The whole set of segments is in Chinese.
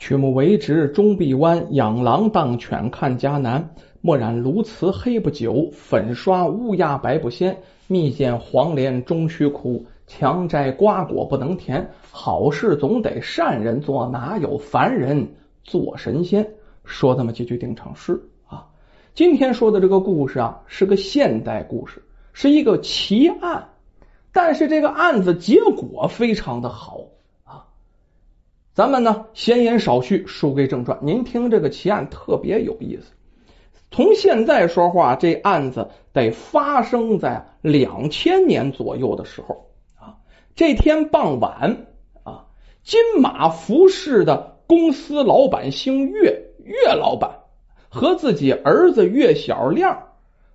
曲木为直终必弯，养狼当犬看家难。墨染鸬鹚黑不久，粉刷乌鸦白不鲜。蜜饯黄连终须苦，强摘瓜果不能甜。好事总得善人做，哪有凡人做神仙？说这么几句定场诗啊。今天说的这个故事啊，是个现代故事，是一个奇案，但是这个案子结果非常的好。咱们呢，闲言少叙，书归正传。您听这个奇案特别有意思。从现在说话，这案子得发生在两千年左右的时候啊。这天傍晚啊，金马服饰的公司老板姓岳，岳老板和自己儿子岳小亮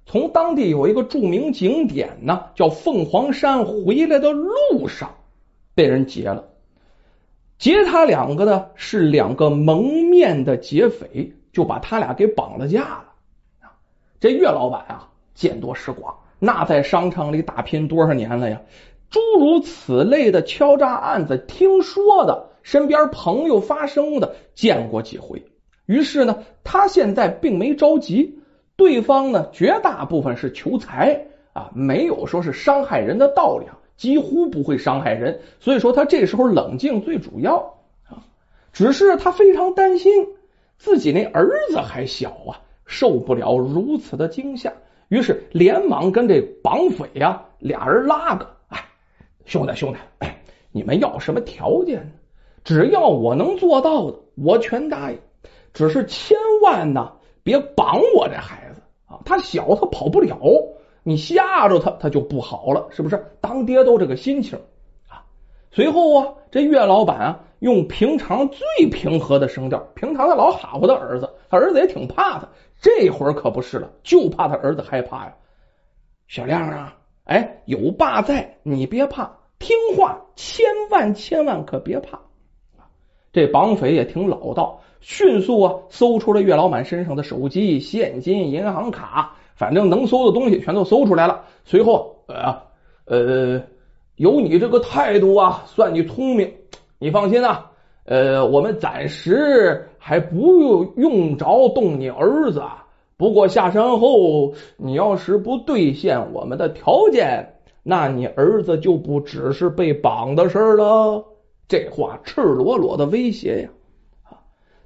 从当地有一个著名景点呢，叫凤凰山回来的路上，被人劫了。劫他两个的是两个蒙面的劫匪，就把他俩给绑了架了。这岳老板啊，见多识广，那在商场里打拼多少年了呀？诸如此类的敲诈案子，听说的，身边朋友发生的，见过几回。于是呢，他现在并没着急，对方呢，绝大部分是求财啊，没有说是伤害人的道理。几乎不会伤害人，所以说他这时候冷静最主要啊。只是他非常担心自己那儿子还小啊，受不了如此的惊吓，于是连忙跟这绑匪呀俩人拉个，哎，兄弟兄弟，哎，你们要什么条件呢？只要我能做到的，我全答应。只是千万呢，别绑我这孩子啊，他小，他跑不了。你吓着他，他就不好了，是不是？当爹都这个心情啊。随后啊，这岳老板啊，用平常最平和的声调，平常他老哈呼他儿子，他儿子也挺怕他，这会儿可不是了，就怕他儿子害怕呀。小亮啊，哎，有爸在，你别怕，听话，千万千万可别怕。这绑匪也挺老道，迅速啊，搜出了岳老板身上的手机、现金、银行卡。反正能搜的东西全都搜出来了。随后，呃呃，有你这个态度啊，算你聪明。你放心啊，呃，我们暂时还不用用着动你儿子。啊不过下山后，你要是不兑现我们的条件，那你儿子就不只是被绑的事了。这话赤裸裸的威胁呀！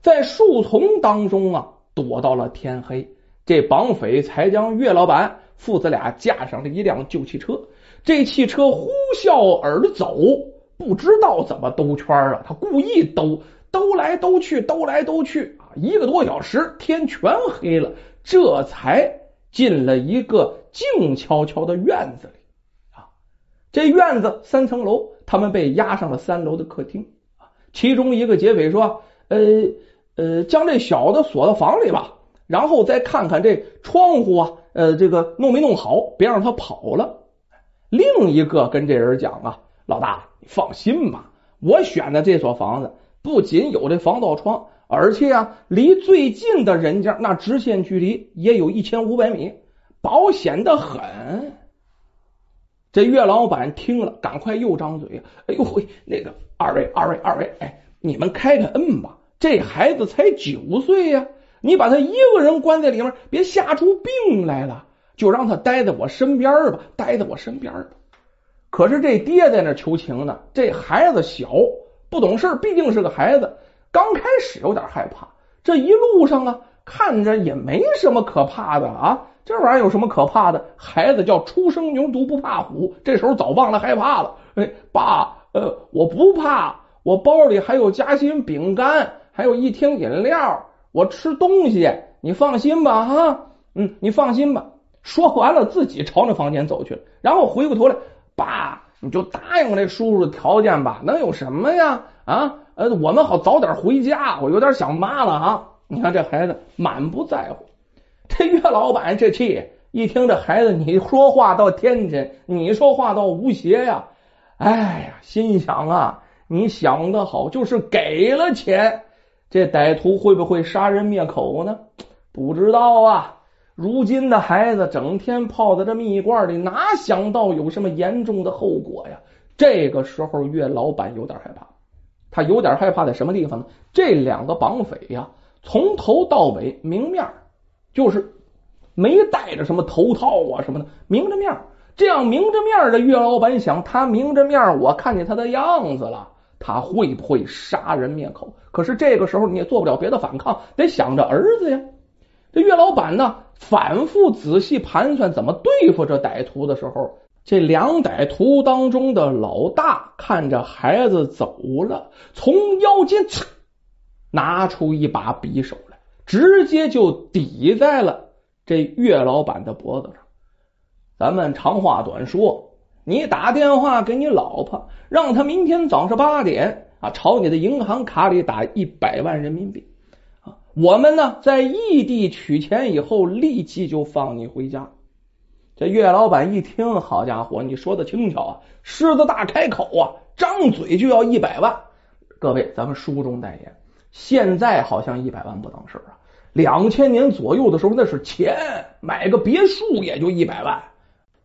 在树丛当中啊，躲到了天黑。这绑匪才将岳老板父子俩架上了一辆旧汽车，这汽车呼啸而走，不知道怎么兜圈了。他故意兜，兜来兜去，兜来兜去啊，一个多小时，天全黑了，这才进了一个静悄悄的院子里啊。这院子三层楼，他们被押上了三楼的客厅啊。其中一个劫匪说：“呃呃，将这小子锁到房里吧。”然后再看看这窗户啊，呃，这个弄没弄好，别让他跑了。另一个跟这人讲啊，老大，你放心吧，我选的这所房子不仅有这防盗窗，而且啊，离最近的人家那直线距离也有一千五百米，保险的很。这岳老板听了，赶快又张嘴，哎呦喂，那个二位二位二位，哎，你们开开恩吧，这孩子才九岁呀。你把他一个人关在里面，别吓出病来了，就让他待在我身边吧，待在我身边吧。可是这爹在那求情呢，这孩子小不懂事，毕竟是个孩子，刚开始有点害怕。这一路上啊，看着也没什么可怕的啊，这玩意儿有什么可怕的？孩子叫初生牛犊不怕虎，这时候早忘了害怕了。哎，爸，呃，我不怕，我包里还有夹心饼干，还有一听饮料。我吃东西，你放心吧，哈，嗯，你放心吧。说完了，自己朝那房间走去了，然后回过头来，爸，你就答应这叔叔的条件吧，能有什么呀？啊，呃，我们好早点回家，我有点想妈了啊。你看这孩子满不在乎，这岳老板这气，一听这孩子你说话倒天真，你说话倒无邪呀，哎呀，心想啊，你想的好，就是给了钱。这歹徒会不会杀人灭口呢？不知道啊。如今的孩子整天泡在这蜜罐里，哪想到有什么严重的后果呀？这个时候，岳老板有点害怕他有点害怕在什么地方呢？这两个绑匪呀，从头到尾明面就是没戴着什么头套啊什么的，明着面。这样明着面的岳老板想，他明着面，我看见他的样子了，他会不会杀人灭口？可是这个时候你也做不了别的反抗，得想着儿子呀。这岳老板呢，反复仔细盘算怎么对付这歹徒的时候。这两歹徒当中的老大看着孩子走了，从腰间拿出一把匕首来，直接就抵在了这岳老板的脖子上。咱们长话短说，你打电话给你老婆，让他明天早上八点啊，朝你的银行卡里打一百万人民币啊。我们呢，在异地取钱以后，立即就放你回家。这岳老板一听，好家伙，你说的轻巧啊！狮子大开口啊，张嘴就要一百万。各位，咱们书中代言，现在好像一百万不当事啊。两千年左右的时候，那是钱，买个别墅也就一百万。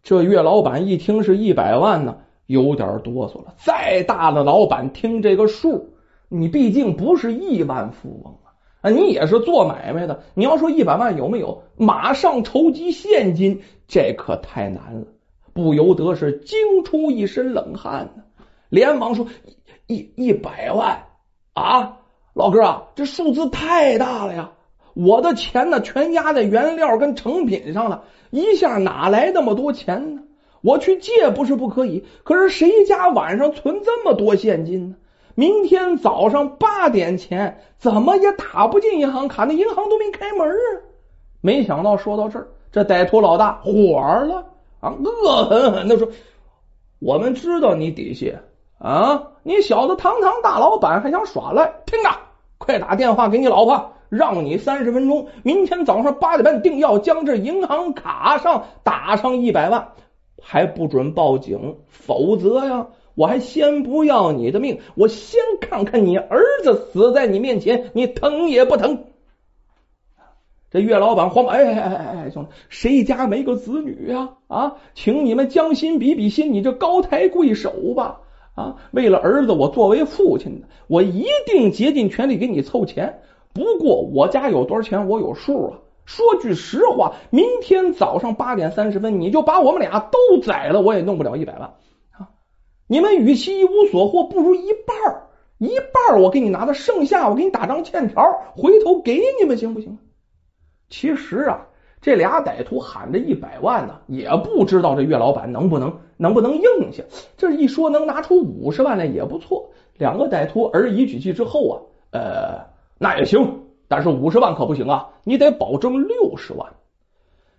这岳老板一听是一百万呢，有点哆嗦了。再大的老板听这个数，你毕竟不是亿万富翁。啊，你也是做买卖的，你要说一百万有没有？马上筹集现金，这可太难了，不由得是惊出一身冷汗呢。连忙说：“一一百万啊，老哥啊，这数字太大了呀！我的钱呢，全压在原料跟成品上了，一下哪来那么多钱呢？我去借不是不可以，可是谁家晚上存这么多现金呢？”明天早上八点前怎么也打不进银行卡，那银行都没开门啊！没想到说到这儿，这歹徒老大火了啊，恶狠狠的说：“我们知道你底细啊，你小子堂堂大老板还想耍赖？听着，快打电话给你老婆，让你三十分钟，明天早上八点半定要将这银行卡上打上一百万，还不准报警，否则呀。”我还先不要你的命，我先看看你儿子死在你面前，你疼也不疼？这岳老板慌，哎哎哎哎，兄弟，谁家没个子女呀？啊，请你们将心比比心，你这高抬贵手吧！啊，为了儿子，我作为父亲，我一定竭尽全力给你凑钱。不过我家有多少钱，我有数啊。说句实话，明天早上八点三十分，你就把我们俩都宰了，我也弄不了一百万啊。你们与其一无所获，不如一半一半我给你拿的，剩下我给你打张欠条，回头给你们，行不行？其实啊，这俩歹徒喊着一百万呢，也不知道这岳老板能不能能不能应下。这一说能拿出五十万来也不错。两个歹徒而已举计之后啊，呃，那也行，但是五十万可不行啊，你得保证六十万。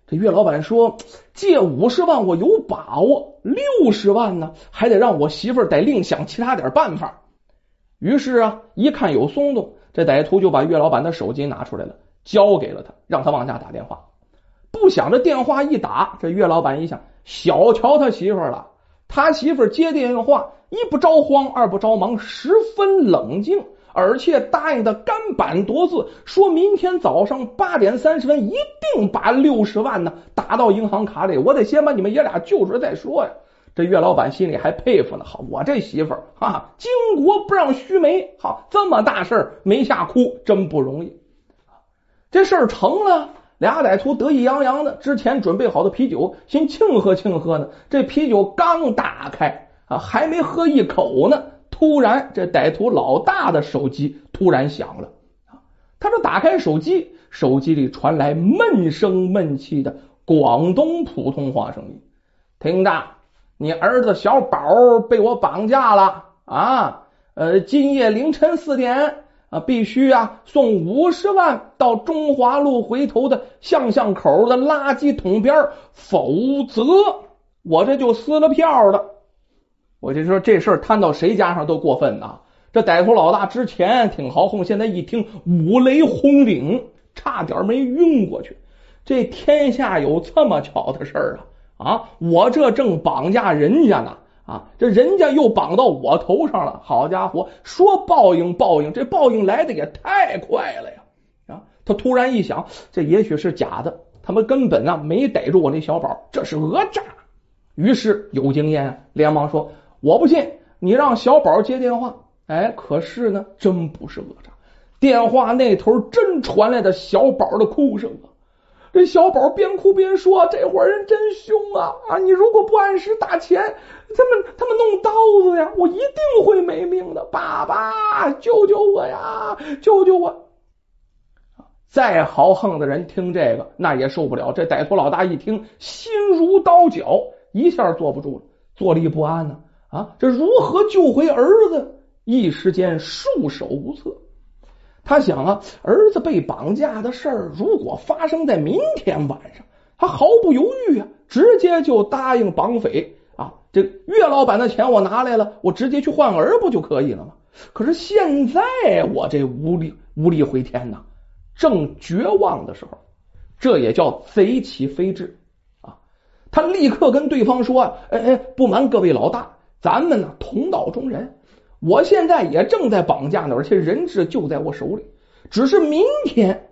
这岳老板说：“借五十万我有把握，六十万呢，还得让我媳妇儿得另想其他点办法。”于是啊，一看有松动，这歹徒就把岳老板的手机拿出来了，交给了他，让他往家打电话。不想这电话一打，这岳老板一想，小瞧他媳妇儿了。他媳妇儿接电话，一不着慌，二不着忙，十分冷静。而且答应的干板夺字，说明天早上八点三十分一定把六十万呢打到银行卡里。我得先把你们爷俩救出来再说呀。这岳老板心里还佩服呢，好，我这媳妇儿啊，巾帼不让须眉，好，这么大事儿没吓哭，真不容易。这事儿成了，俩歹徒得意洋洋的，之前准备好的啤酒，先庆贺庆贺呢。这啤酒刚打开啊，还没喝一口呢。突然，这歹徒老大的手机突然响了他说：“打开手机，手机里传来闷声闷气的广东普通话声音：‘听着，你儿子小宝被我绑架了啊！呃，今夜凌晨四点啊，必须啊送五十万到中华路回头的巷巷口的垃圾桶边，否则我这就撕了票了。’”我就说这事儿摊到谁家上都过分呐！这歹徒老大之前挺豪横，现在一听五雷轰顶，差点没晕过去。这天下有这么巧的事儿啊！啊，我这正绑架人家呢，啊，这人家又绑到我头上了。好家伙，说报应报应，这报应来的也太快了呀！啊，他突然一想，这也许是假的，他们根本啊没逮住我那小宝，这是讹诈。于是有经验，连忙说。我不信，你让小宝接电话哎，可是呢，真不是讹诈，电话那头真传来的小宝的哭声啊！这小宝边哭边说：“这伙人真凶啊！啊，你如果不按时打钱，他们他们弄刀子呀，我一定会没命的！爸爸，救救我呀！救救我！”再豪横的人听这个，那也受不了。这歹徒老大一听，心如刀绞，一下坐不住了，坐立不安呢。啊这如何救回儿子？一时间束手无策。他想啊，儿子被绑架的事儿，如果发生在明天晚上，他毫不犹豫啊，直接就答应绑匪啊。这岳老板的钱我拿来了，我直接去换儿不就可以了吗？可是现在我这无力无力回天呐，正绝望的时候，这也叫贼起飞智啊！他立刻跟对方说：“哎哎，不瞒各位老大，咱们呢同道中人。”我现在也正在绑架呢，而且人质就在我手里。只是明天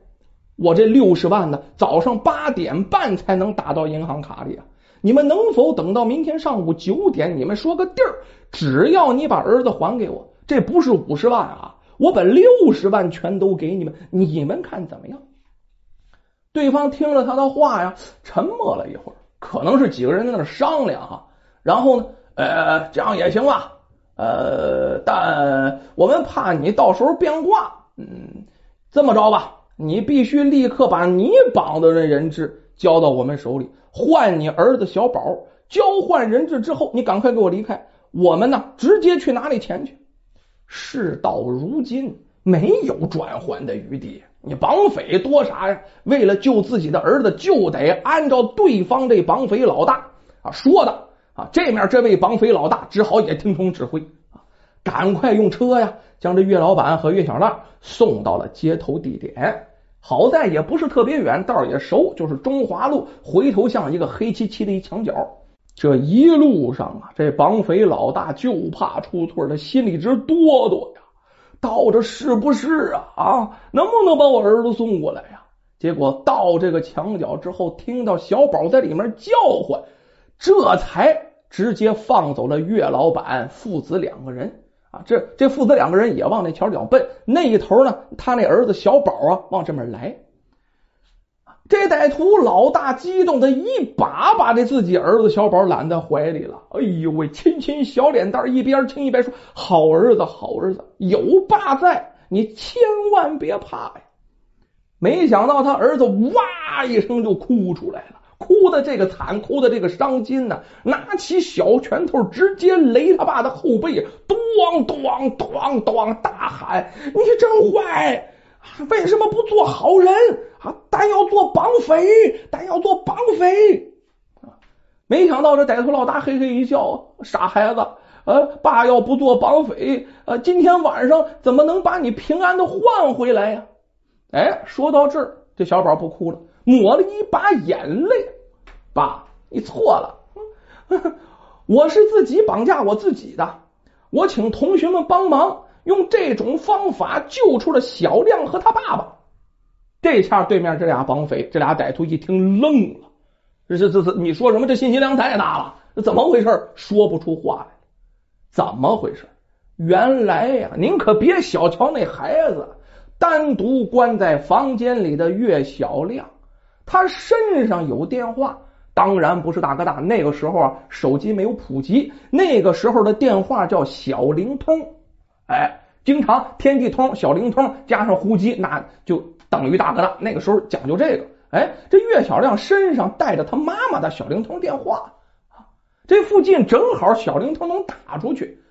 我这六十万呢，早上八点半才能打到银行卡里啊！你们能否等到明天上午九点？你们说个地儿，只要你把儿子还给我，这不是五十万啊，我把六十万全都给你们，你们看怎么样？对方听了他的话呀，沉默了一会儿，可能是几个人在那商量哈。然后呢，呃，这样也行吧。呃，但我们怕你到时候变卦，嗯，这么着吧，你必须立刻把你绑的人人质交到我们手里，换你儿子小宝。交换人质之后，你赶快给我离开，我们呢直接去拿那钱去。事到如今，没有转圜的余地。你绑匪多啥呀？为了救自己的儿子，就得按照对方这绑匪老大啊说的。啊，这面这位绑匪老大只好也听从指挥啊，赶快用车呀，将这岳老板和岳小浪送到了接头地点。好在也不是特别远，道也熟，就是中华路回头巷一个黑漆漆的一墙角。这一路上啊，这绑匪老大就怕出错，他心里直哆哆呀。到这是不是啊？啊，能不能把我儿子送过来呀？结果到这个墙角之后，听到小宝在里面叫唤。这才直接放走了岳老板父子两个人啊！这这父子两个人也往那桥脚奔，那一头呢，他那儿子小宝啊往这边来。这歹徒老大激动的一把把这自己儿子小宝揽在怀里了。哎呦喂，亲亲小脸蛋，一边亲一边说：“好儿子，好儿子，有爸在，你千万别怕呀！”没想到他儿子哇一声就哭出来了。哭的这个惨，哭的这个伤心呢，拿起小拳头直接擂他爸的后背，咣咣咣咣大喊：“你真坏，为什么不做好人啊？但要做绑匪，但要做绑匪！”没想到这歹徒老大嘿嘿一笑：“傻孩子，呃，爸要不做绑匪，呃，今天晚上怎么能把你平安的换回来呀？”哎，说到这儿，这小宝不哭了。抹了一把眼泪，爸，你错了，我是自己绑架我自己的，我请同学们帮忙，用这种方法救出了小亮和他爸爸。这下对面这俩绑匪，这俩歹徒一听愣了，这这这你说什么？这信息量太大了，怎么回事？说不出话来，怎么回事？原来呀，您可别小瞧那孩子，单独关在房间里的岳小亮。他身上有电话，当然不是大哥大。那个时候啊，手机没有普及，那个时候的电话叫小灵通。哎，经常天地通、小灵通加上呼机，那就等于大哥大。那个时候讲究这个。哎，这岳小亮身上带着他妈妈的小灵通电话，这附近正好小灵通能打出去。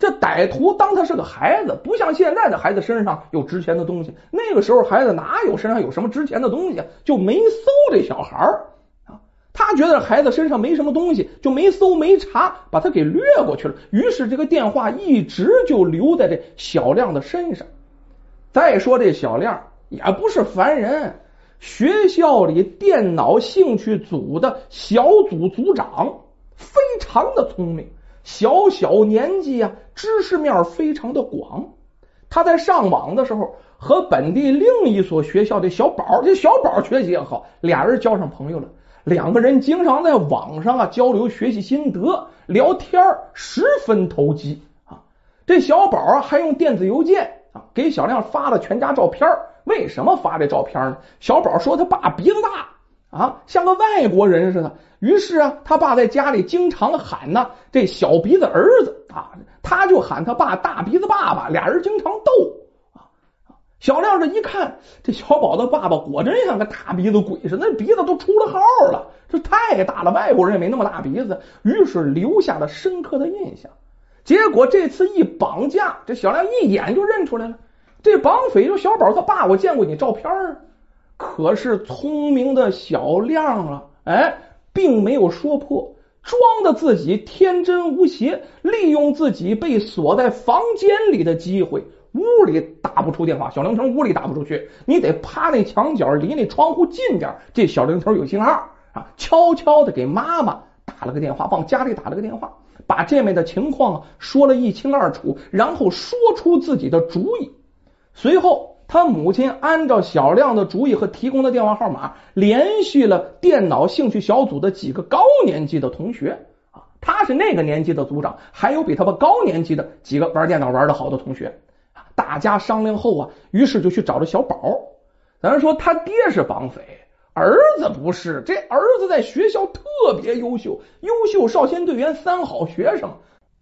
这歹徒当他是个孩子，不像现在的孩子身上有值钱的东西。那个时候孩子哪有身上有什么值钱的东西，就没搜这小孩儿啊。他觉得孩子身上没什么东西，就没搜没查，把他给掠过去了。于是这个电话一直就留在这小亮的身上。再说这小亮也不是凡人，学校里电脑兴趣组的小组组长，非常的聪明。小小年纪啊，知识面非常的广。他在上网的时候，和本地另一所学校的小宝，这小宝学习也好，俩人交上朋友了。两个人经常在网上啊交流学习心得，聊天十分投机啊。这小宝啊，还用电子邮件啊给小亮发了全家照片。为什么发这照片呢？小宝说他爸鼻子大啊，像个外国人似的。于是啊，他爸在家里经常喊呢这小鼻子儿子啊，他就喊他爸大鼻子爸爸，俩人经常斗啊。小亮这一看，这小宝的爸爸果真像个大鼻子鬼似的，那鼻子都出了号了，这太大了，外国人也没那么大鼻子。于是留下了深刻的印象。结果这次一绑架，这小亮一眼就认出来了，这绑匪就小宝他爸，我见过你照片可是聪明的小亮啊，哎，并没有说破，装的自己天真无邪，利用自己被锁在房间里的机会。屋里打不出电话，小灵通屋里打不出去，你得趴那墙角，离那窗户近点，这小灵通有信号啊。悄悄的给妈妈打了个电话，往家里打了个电话，把这面的情况说了一清二楚，然后说出自己的主意。随后，他母亲按照小亮的主意和提供的电话号码，联系了电脑兴趣小组的几个高年级的同学啊，他是那个年级的组长，还有比他们高年级的几个玩电脑玩的好的同学。大家商量后啊，于是就去找了小宝。咱说他爹是绑匪，儿子不是。这儿子在学校特别优秀，优秀少先队员，三好学生。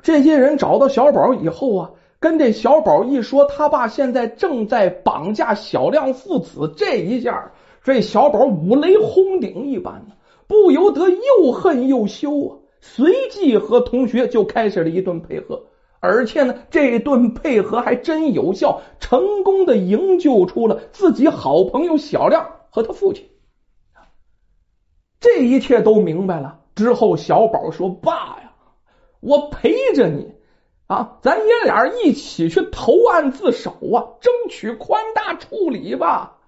这些人找到小宝以后啊，跟这小宝一说，他爸现在正在绑架小亮父子。这一下，这小宝五雷轰顶一般，不由得又恨又羞啊。随即和同学就开始了一顿配合。而且呢，这顿配合还真有效，成功的营救出了自己好朋友小亮和他父亲。这一切都明白了之后，小宝说：“爸呀，我陪着你啊，咱爷俩一起去投案自首啊，争取宽大处理吧。”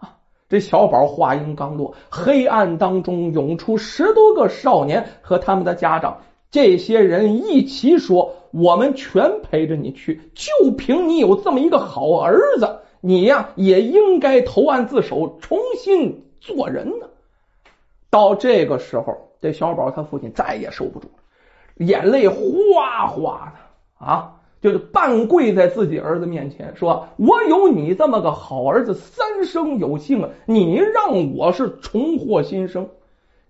啊，这小宝话音刚落，黑暗当中涌出十多个少年和他们的家长。这些人一起说：“我们全陪着你去，就凭你有这么一个好儿子，你呀也应该投案自首，重新做人呢。”到这个时候，这小宝他父亲再也受不住了，眼泪哗哗的啊，就是半跪在自己儿子面前，说：“我有你这么个好儿子，三生有幸啊！你让我是重获新生。”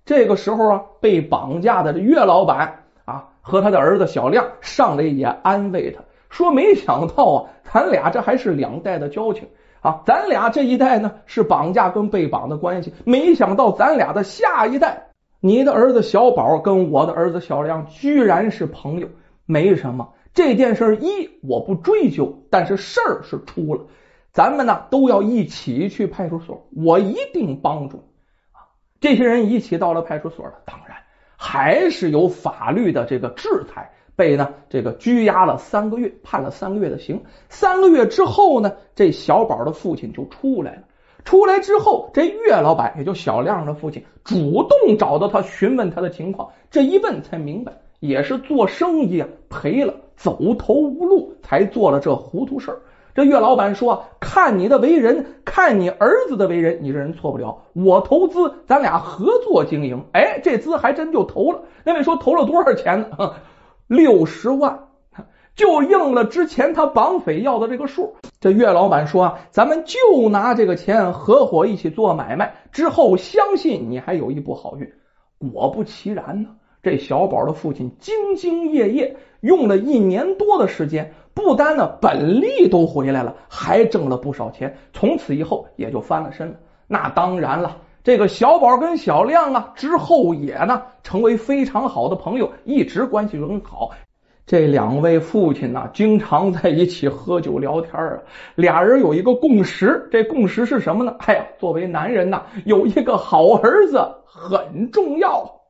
这个时候啊，被绑架的岳老板啊。和他的儿子小亮上来也安慰他说：“没想到啊，咱俩这还是两代的交情啊！咱俩这一代呢是绑架跟被绑的关系，没想到咱俩的下一代，你的儿子小宝跟我的儿子小亮居然是朋友。没什么，这件事一我不追究，但是事儿是出了，咱们呢都要一起去派出所，我一定帮助啊！这些人一起到了派出所了，当然。”还是有法律的这个制裁，被呢这个拘押了三个月，判了三个月的刑。三个月之后呢，这小宝的父亲就出来了。出来之后，这岳老板也就小亮的父亲主动找到他询问他的情况。这一问才明白，也是做生意啊赔了，走投无路才做了这糊涂事儿。这岳老板说：“看你的为人，看你儿子的为人，你这人错不了。我投资，咱俩合作经营。哎，这资还真就投了。那位说投了多少钱呢？六十万，就应了之前他绑匪要的这个数。这岳老板说：咱们就拿这个钱合伙一起做买卖，之后相信你还有一步好运。果不其然呢，这小宝的父亲兢兢业业，用了一年多的时间。”不单呢本利都回来了，还挣了不少钱。从此以后也就翻了身了。那当然了，这个小宝跟小亮啊，之后也呢成为非常好的朋友，一直关系很好。这两位父亲呢，经常在一起喝酒聊天啊。俩人有一个共识，这共识是什么呢？哎呀，作为男人呐，有一个好儿子很重要。